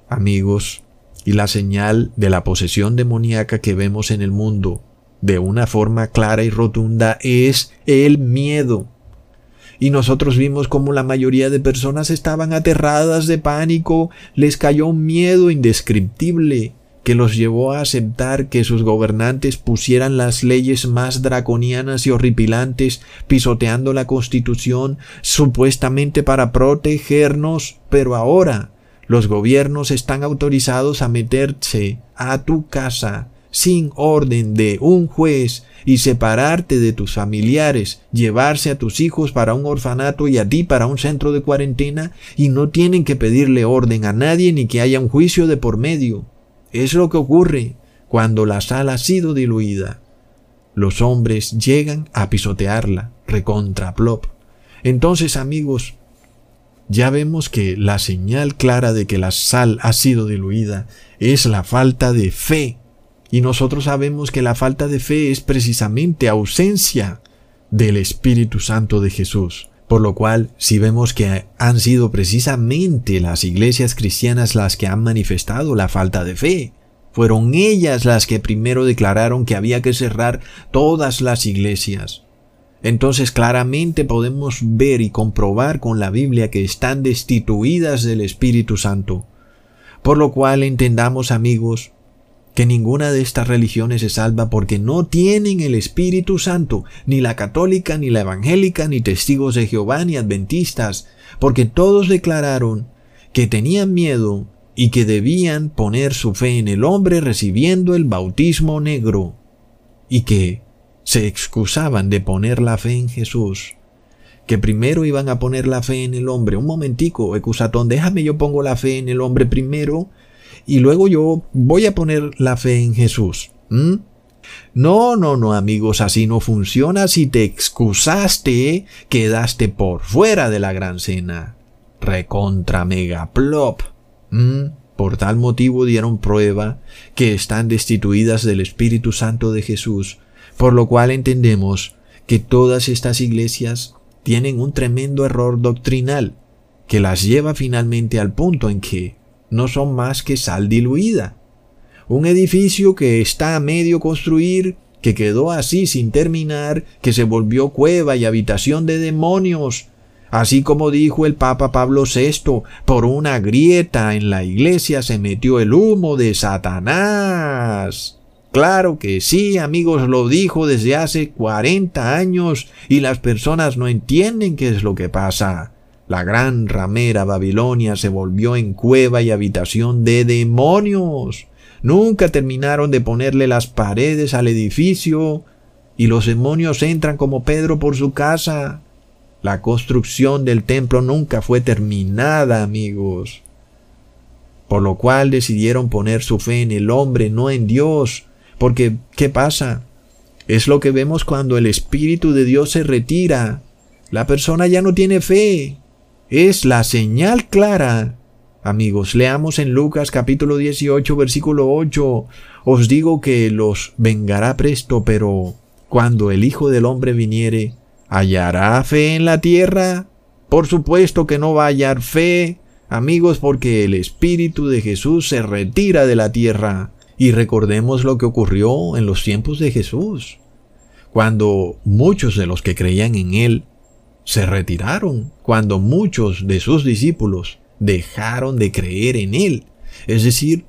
Amigos, y la señal de la posesión demoníaca que vemos en el mundo de una forma clara y rotunda es el miedo. Y nosotros vimos como la mayoría de personas estaban aterradas de pánico, les cayó un miedo indescriptible que los llevó a aceptar que sus gobernantes pusieran las leyes más draconianas y horripilantes, pisoteando la Constitución, supuestamente para protegernos, pero ahora los gobiernos están autorizados a meterse a tu casa sin orden de un juez y separarte de tus familiares, llevarse a tus hijos para un orfanato y a ti para un centro de cuarentena y no tienen que pedirle orden a nadie ni que haya un juicio de por medio. Es lo que ocurre cuando la sal ha sido diluida. Los hombres llegan a pisotearla, recontra plop. Entonces, amigos, ya vemos que la señal clara de que la sal ha sido diluida es la falta de fe. Y nosotros sabemos que la falta de fe es precisamente ausencia del Espíritu Santo de Jesús. Por lo cual, si vemos que han sido precisamente las iglesias cristianas las que han manifestado la falta de fe, fueron ellas las que primero declararon que había que cerrar todas las iglesias entonces claramente podemos ver y comprobar con la Biblia que están destituidas del Espíritu Santo. Por lo cual entendamos amigos que ninguna de estas religiones se salva porque no tienen el Espíritu Santo, ni la católica, ni la evangélica, ni testigos de Jehová, ni adventistas, porque todos declararon que tenían miedo y que debían poner su fe en el hombre recibiendo el bautismo negro, y que se excusaban de poner la fe en Jesús, que primero iban a poner la fe en el hombre. Un momentico, Ecusatón, déjame yo pongo la fe en el hombre primero y luego yo voy a poner la fe en Jesús. No, no, no, amigos, así no funciona. Si te excusaste, quedaste por fuera de la gran cena. recontra mega plop. Por tal motivo dieron prueba que están destituidas del Espíritu Santo de Jesús, por lo cual entendemos que todas estas iglesias tienen un tremendo error doctrinal que las lleva finalmente al punto en que no son más que sal diluida. Un edificio que está a medio construir, que quedó así sin terminar, que se volvió cueva y habitación de demonios, Así como dijo el Papa Pablo VI, por una grieta en la iglesia se metió el humo de Satanás. Claro que sí, amigos, lo dijo desde hace 40 años y las personas no entienden qué es lo que pasa. La gran ramera Babilonia se volvió en cueva y habitación de demonios. Nunca terminaron de ponerle las paredes al edificio y los demonios entran como Pedro por su casa. La construcción del templo nunca fue terminada, amigos. Por lo cual decidieron poner su fe en el hombre, no en Dios. Porque, ¿qué pasa? Es lo que vemos cuando el Espíritu de Dios se retira. La persona ya no tiene fe. Es la señal clara. Amigos, leamos en Lucas capítulo 18 versículo 8. Os digo que los vengará presto, pero cuando el Hijo del Hombre viniere, ¿Hallará fe en la tierra? Por supuesto que no va a hallar fe, amigos, porque el Espíritu de Jesús se retira de la tierra. Y recordemos lo que ocurrió en los tiempos de Jesús, cuando muchos de los que creían en Él se retiraron, cuando muchos de sus discípulos dejaron de creer en Él, es decir,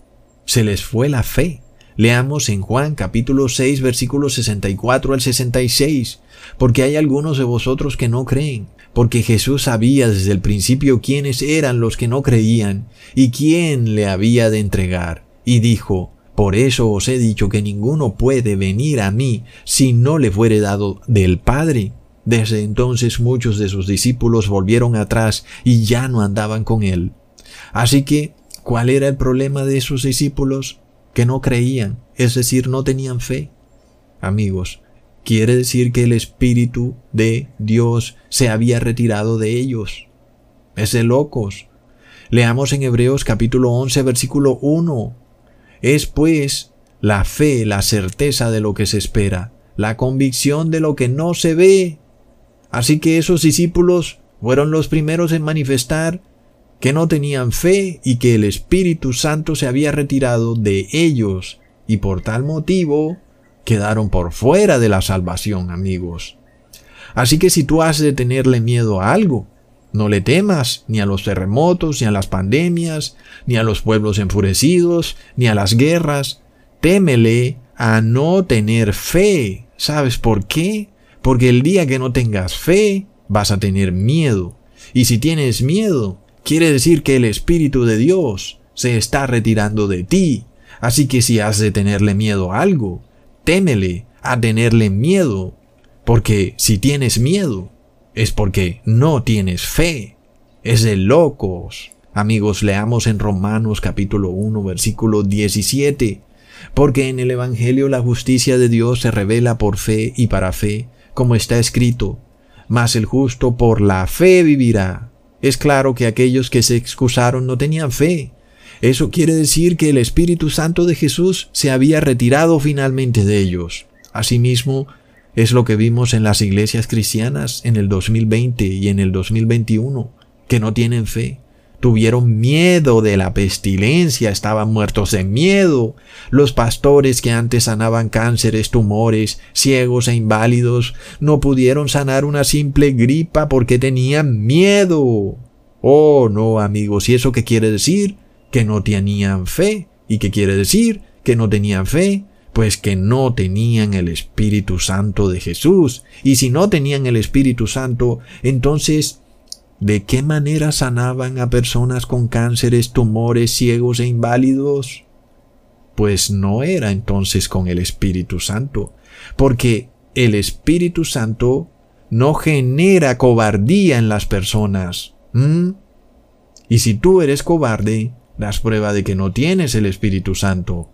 se les fue la fe. Leamos en Juan capítulo 6 versículos 64 al 66, porque hay algunos de vosotros que no creen, porque Jesús sabía desde el principio quiénes eran los que no creían y quién le había de entregar, y dijo, por eso os he dicho que ninguno puede venir a mí si no le fuere dado del Padre. Desde entonces muchos de sus discípulos volvieron atrás y ya no andaban con él. Así que, ¿cuál era el problema de sus discípulos? que no creían, es decir, no tenían fe. Amigos, quiere decir que el Espíritu de Dios se había retirado de ellos. Es de locos. Leamos en Hebreos capítulo 11 versículo 1. Es pues la fe, la certeza de lo que se espera, la convicción de lo que no se ve. Así que esos discípulos fueron los primeros en manifestar que no tenían fe y que el Espíritu Santo se había retirado de ellos y por tal motivo quedaron por fuera de la salvación, amigos. Así que si tú has de tenerle miedo a algo, no le temas ni a los terremotos, ni a las pandemias, ni a los pueblos enfurecidos, ni a las guerras. Témele a no tener fe. ¿Sabes por qué? Porque el día que no tengas fe, vas a tener miedo. Y si tienes miedo, quiere decir que el Espíritu de Dios se está retirando de ti. Así que si has de tenerle miedo a algo, témele a tenerle miedo, porque si tienes miedo, es porque no tienes fe. Es de locos. Amigos, leamos en Romanos capítulo 1 versículo 17. Porque en el Evangelio la justicia de Dios se revela por fe y para fe, como está escrito, mas el justo por la fe vivirá. Es claro que aquellos que se excusaron no tenían fe. Eso quiere decir que el Espíritu Santo de Jesús se había retirado finalmente de ellos. Asimismo, es lo que vimos en las iglesias cristianas en el 2020 y en el 2021, que no tienen fe. Tuvieron miedo de la pestilencia, estaban muertos de miedo. Los pastores que antes sanaban cánceres, tumores, ciegos e inválidos, no pudieron sanar una simple gripa porque tenían miedo. Oh, no, amigos, ¿y eso qué quiere decir? Que no tenían fe. ¿Y qué quiere decir? Que no tenían fe. Pues que no tenían el Espíritu Santo de Jesús. Y si no tenían el Espíritu Santo, entonces ¿De qué manera sanaban a personas con cánceres, tumores, ciegos e inválidos? Pues no era entonces con el Espíritu Santo, porque el Espíritu Santo no genera cobardía en las personas. Y si tú eres cobarde, das prueba de que no tienes el Espíritu Santo.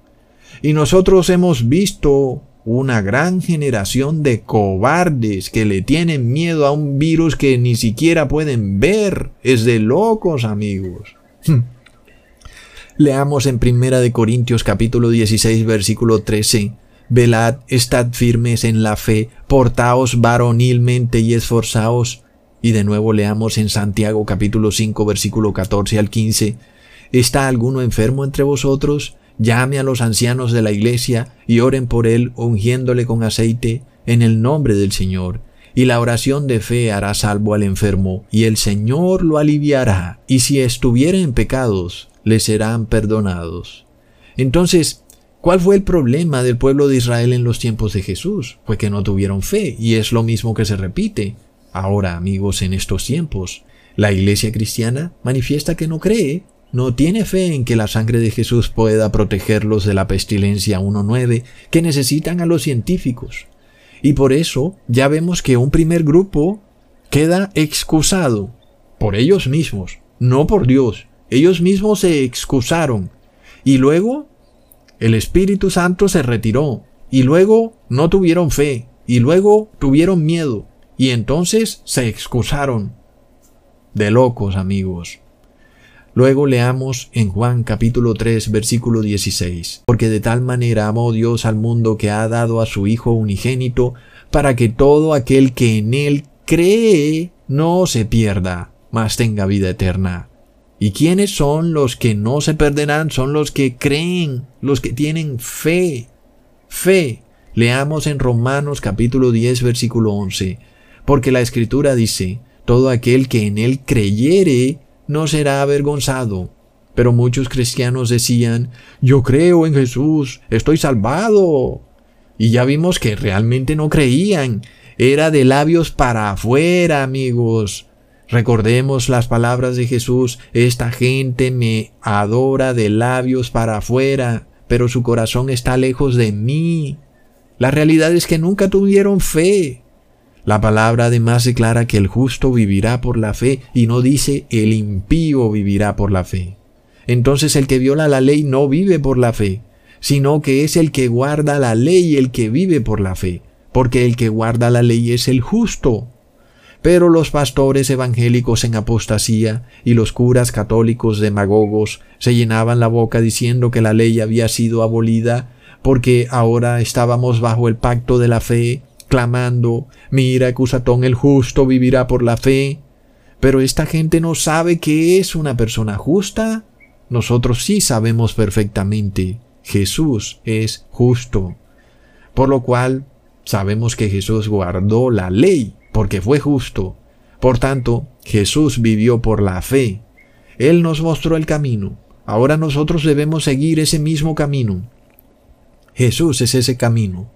Y nosotros hemos visto una gran generación de cobardes que le tienen miedo a un virus que ni siquiera pueden ver. Es de locos, amigos. Leamos en Primera de Corintios capítulo 16 versículo 13. Velad, estad firmes en la fe, portaos varonilmente y esforzaos. Y de nuevo leamos en Santiago capítulo 5 versículo 14 al 15. ¿Está alguno enfermo entre vosotros? Llame a los ancianos de la iglesia y oren por él ungiéndole con aceite en el nombre del Señor. Y la oración de fe hará salvo al enfermo, y el Señor lo aliviará, y si estuviera en pecados, le serán perdonados. Entonces, ¿cuál fue el problema del pueblo de Israel en los tiempos de Jesús? Fue que no tuvieron fe, y es lo mismo que se repite. Ahora, amigos, en estos tiempos, la iglesia cristiana manifiesta que no cree no tiene fe en que la sangre de Jesús pueda protegerlos de la pestilencia 1.9 que necesitan a los científicos. Y por eso ya vemos que un primer grupo queda excusado por ellos mismos, no por Dios. Ellos mismos se excusaron. Y luego el Espíritu Santo se retiró. Y luego no tuvieron fe. Y luego tuvieron miedo. Y entonces se excusaron. De locos, amigos. Luego leamos en Juan capítulo 3 versículo 16, porque de tal manera amó Dios al mundo que ha dado a su Hijo unigénito, para que todo aquel que en él cree no se pierda, mas tenga vida eterna. ¿Y quiénes son los que no se perderán? Son los que creen, los que tienen fe. Fe. Leamos en Romanos capítulo 10 versículo 11, porque la escritura dice, todo aquel que en él creyere no será avergonzado. Pero muchos cristianos decían, yo creo en Jesús, estoy salvado. Y ya vimos que realmente no creían. Era de labios para afuera, amigos. Recordemos las palabras de Jesús, esta gente me adora de labios para afuera, pero su corazón está lejos de mí. La realidad es que nunca tuvieron fe. La palabra además declara que el justo vivirá por la fe y no dice el impío vivirá por la fe. Entonces el que viola la ley no vive por la fe, sino que es el que guarda la ley el que vive por la fe, porque el que guarda la ley es el justo. Pero los pastores evangélicos en apostasía y los curas católicos demagogos se llenaban la boca diciendo que la ley había sido abolida porque ahora estábamos bajo el pacto de la fe clamando, mira, Cusatón el justo vivirá por la fe. Pero esta gente no sabe que es una persona justa. Nosotros sí sabemos perfectamente. Jesús es justo. Por lo cual, sabemos que Jesús guardó la ley porque fue justo. Por tanto, Jesús vivió por la fe. Él nos mostró el camino. Ahora nosotros debemos seguir ese mismo camino. Jesús es ese camino.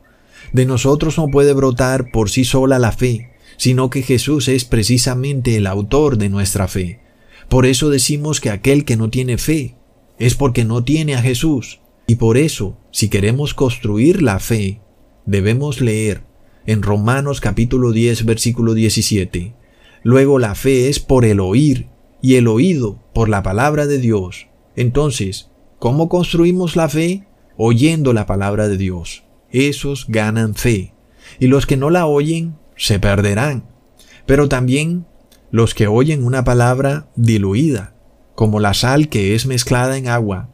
De nosotros no puede brotar por sí sola la fe, sino que Jesús es precisamente el autor de nuestra fe. Por eso decimos que aquel que no tiene fe es porque no tiene a Jesús. Y por eso, si queremos construir la fe, debemos leer en Romanos capítulo 10 versículo 17. Luego la fe es por el oír y el oído por la palabra de Dios. Entonces, ¿cómo construimos la fe? Oyendo la palabra de Dios esos ganan fe, y los que no la oyen se perderán. Pero también los que oyen una palabra diluida, como la sal que es mezclada en agua,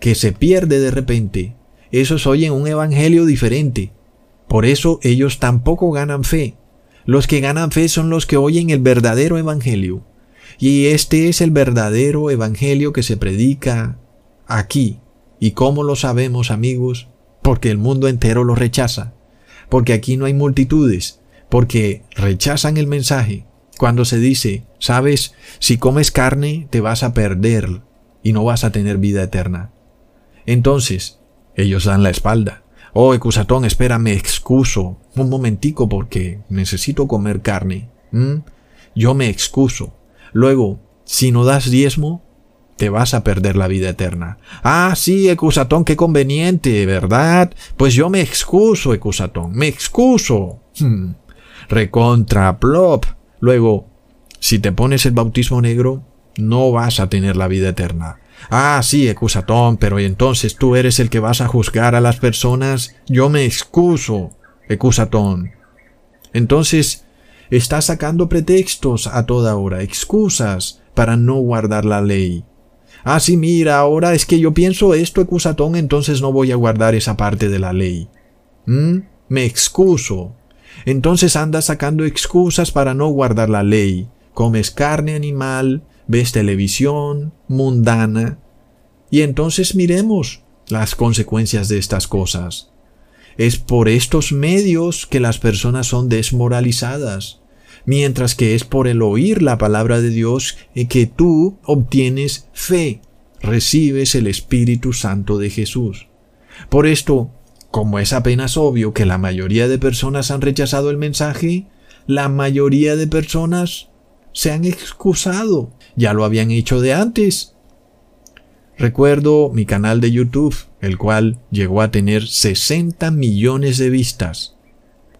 que se pierde de repente, esos oyen un evangelio diferente. Por eso ellos tampoco ganan fe. Los que ganan fe son los que oyen el verdadero evangelio. Y este es el verdadero evangelio que se predica aquí. ¿Y cómo lo sabemos, amigos? Porque el mundo entero lo rechaza, porque aquí no hay multitudes, porque rechazan el mensaje. Cuando se dice, sabes, si comes carne te vas a perder y no vas a tener vida eterna. Entonces, ellos dan la espalda. Oh, Ecusatón, espera, me excuso. Un momentico porque necesito comer carne. ¿Mm? Yo me excuso. Luego, si no das diezmo, te vas a perder la vida eterna. Ah, sí, Ecusatón, qué conveniente, ¿verdad? Pues yo me excuso, Ecusatón, me excuso. Hmm. Recontra, plop. Luego, si te pones el bautismo negro, no vas a tener la vida eterna. Ah, sí, Ecusatón, pero entonces tú eres el que vas a juzgar a las personas. Yo me excuso, Ecusatón. Entonces, estás sacando pretextos a toda hora, excusas para no guardar la ley. Ah, sí, mira, ahora es que yo pienso esto, Ecusatón, entonces no voy a guardar esa parte de la ley. ¿Mm? Me excuso. Entonces andas sacando excusas para no guardar la ley. Comes carne animal, ves televisión mundana. Y entonces miremos las consecuencias de estas cosas. Es por estos medios que las personas son desmoralizadas, mientras que es por el oír la palabra de Dios que tú obtienes fe, recibes el Espíritu Santo de Jesús. Por esto, como es apenas obvio que la mayoría de personas han rechazado el mensaje, la mayoría de personas se han excusado. Ya lo habían hecho de antes. Recuerdo mi canal de YouTube, el cual llegó a tener 60 millones de vistas.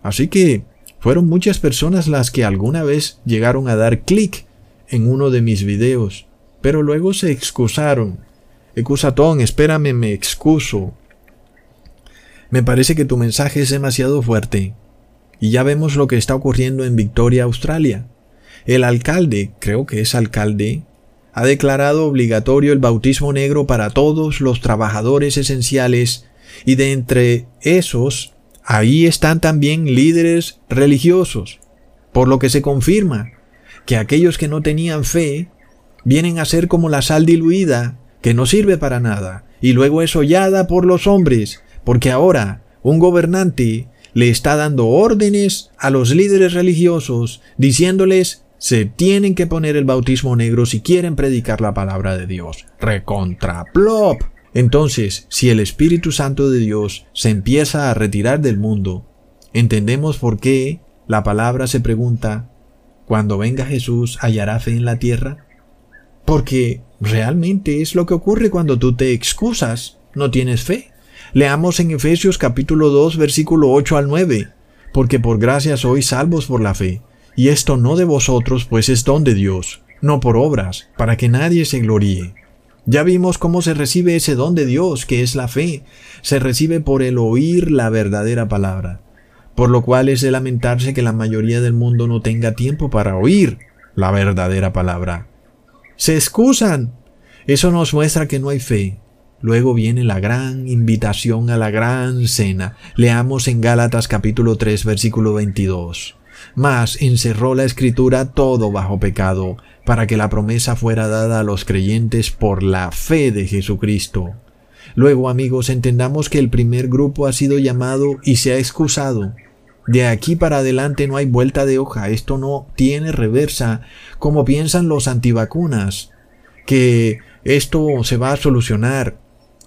Así que fueron muchas personas las que alguna vez llegaron a dar clic en uno de mis videos, pero luego se excusaron. Excusatón, espérame, me excuso. Me parece que tu mensaje es demasiado fuerte. Y ya vemos lo que está ocurriendo en Victoria, Australia. El alcalde, creo que es alcalde, ha declarado obligatorio el bautismo negro para todos los trabajadores esenciales y de entre esos, ahí están también líderes religiosos, por lo que se confirma que aquellos que no tenían fe vienen a ser como la sal diluida, que no sirve para nada, y luego es hollada por los hombres, porque ahora un gobernante le está dando órdenes a los líderes religiosos, diciéndoles se tienen que poner el bautismo negro si quieren predicar la palabra de Dios. Recontraplop. Entonces, si el Espíritu Santo de Dios se empieza a retirar del mundo, entendemos por qué la palabra se pregunta, cuando venga Jesús, ¿hallará fe en la tierra? Porque realmente es lo que ocurre cuando tú te excusas, no tienes fe. Leamos en Efesios capítulo 2 versículo 8 al 9, porque por gracia sois salvos por la fe, y esto no de vosotros, pues es don de Dios, no por obras, para que nadie se gloríe. Ya vimos cómo se recibe ese don de Dios, que es la fe, se recibe por el oír la verdadera palabra, por lo cual es de lamentarse que la mayoría del mundo no tenga tiempo para oír la verdadera palabra. Se excusan. Eso nos muestra que no hay fe, Luego viene la gran invitación a la gran cena. Leamos en Gálatas capítulo 3 versículo 22. Mas encerró la escritura todo bajo pecado, para que la promesa fuera dada a los creyentes por la fe de Jesucristo. Luego, amigos, entendamos que el primer grupo ha sido llamado y se ha excusado. De aquí para adelante no hay vuelta de hoja, esto no tiene reversa, como piensan los antivacunas, que esto se va a solucionar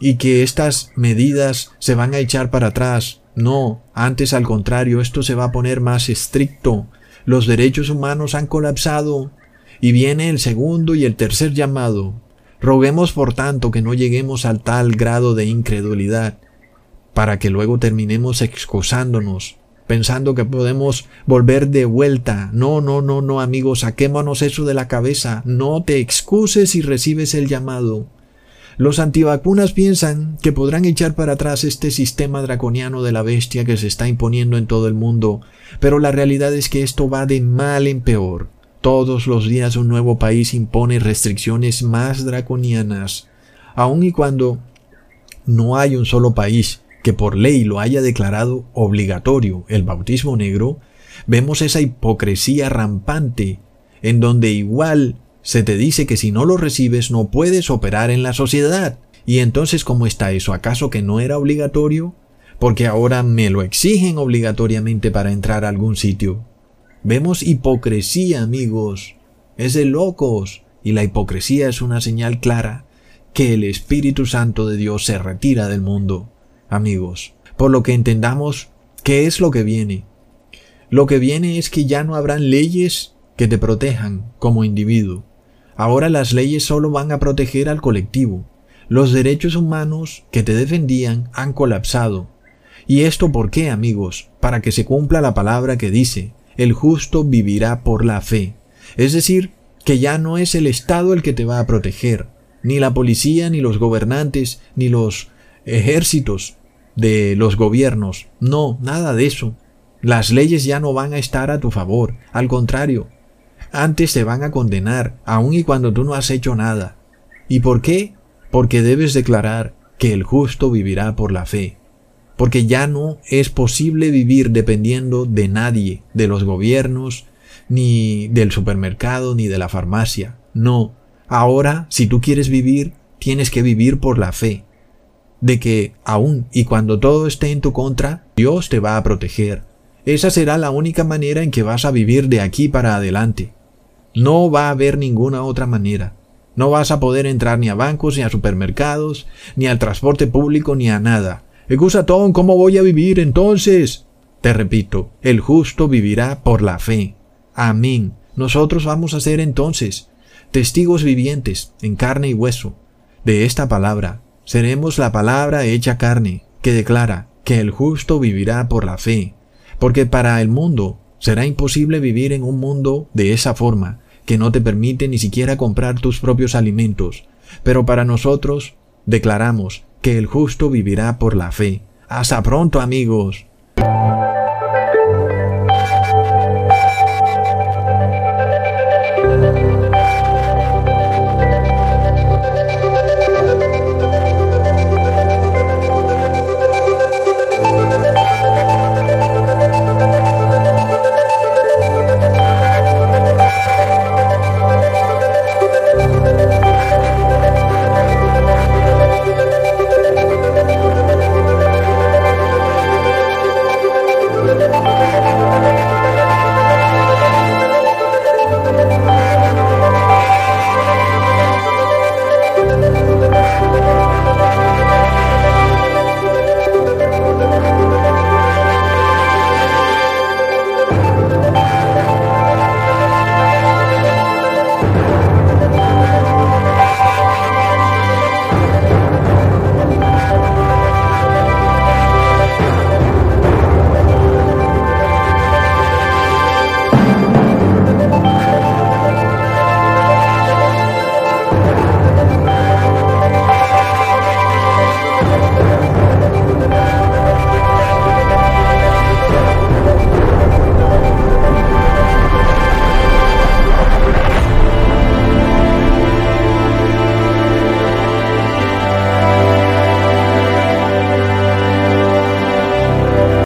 y que estas medidas se van a echar para atrás. No, antes al contrario, esto se va a poner más estricto. Los derechos humanos han colapsado y viene el segundo y el tercer llamado. Roguemos por tanto que no lleguemos al tal grado de incredulidad, para que luego terminemos excusándonos, pensando que podemos volver de vuelta. No, no, no, no, amigos, saquémonos eso de la cabeza. No te excuses y recibes el llamado. Los antivacunas piensan que podrán echar para atrás este sistema draconiano de la bestia que se está imponiendo en todo el mundo, pero la realidad es que esto va de mal en peor. Todos los días un nuevo país impone restricciones más draconianas, aun y cuando no hay un solo país que por ley lo haya declarado obligatorio el bautismo negro, vemos esa hipocresía rampante, en donde igual se te dice que si no lo recibes no puedes operar en la sociedad. Y entonces, ¿cómo está eso? ¿Acaso que no era obligatorio? Porque ahora me lo exigen obligatoriamente para entrar a algún sitio. Vemos hipocresía, amigos. Es de locos. Y la hipocresía es una señal clara que el Espíritu Santo de Dios se retira del mundo, amigos. Por lo que entendamos qué es lo que viene. Lo que viene es que ya no habrán leyes que te protejan como individuo. Ahora las leyes solo van a proteger al colectivo. Los derechos humanos que te defendían han colapsado. ¿Y esto por qué, amigos? Para que se cumpla la palabra que dice, el justo vivirá por la fe. Es decir, que ya no es el Estado el que te va a proteger. ni la policía, ni los gobernantes, ni los ejércitos de los gobiernos. No, nada de eso. Las leyes ya no van a estar a tu favor, al contrario, antes te van a condenar, aun y cuando tú no has hecho nada. ¿Y por qué? Porque debes declarar que el justo vivirá por la fe. Porque ya no es posible vivir dependiendo de nadie, de los gobiernos, ni del supermercado, ni de la farmacia. No, ahora si tú quieres vivir, tienes que vivir por la fe. De que aun y cuando todo esté en tu contra, Dios te va a proteger. Esa será la única manera en que vas a vivir de aquí para adelante. No va a haber ninguna otra manera. No vas a poder entrar ni a bancos, ni a supermercados, ni al transporte público, ni a nada. Egusatón, ¿cómo voy a vivir entonces? Te repito, el justo vivirá por la fe. Amén. Nosotros vamos a ser entonces testigos vivientes en carne y hueso de esta palabra. Seremos la palabra hecha carne, que declara que el justo vivirá por la fe. Porque para el mundo será imposible vivir en un mundo de esa forma, que no te permite ni siquiera comprar tus propios alimentos. Pero para nosotros declaramos que el justo vivirá por la fe. Hasta pronto amigos.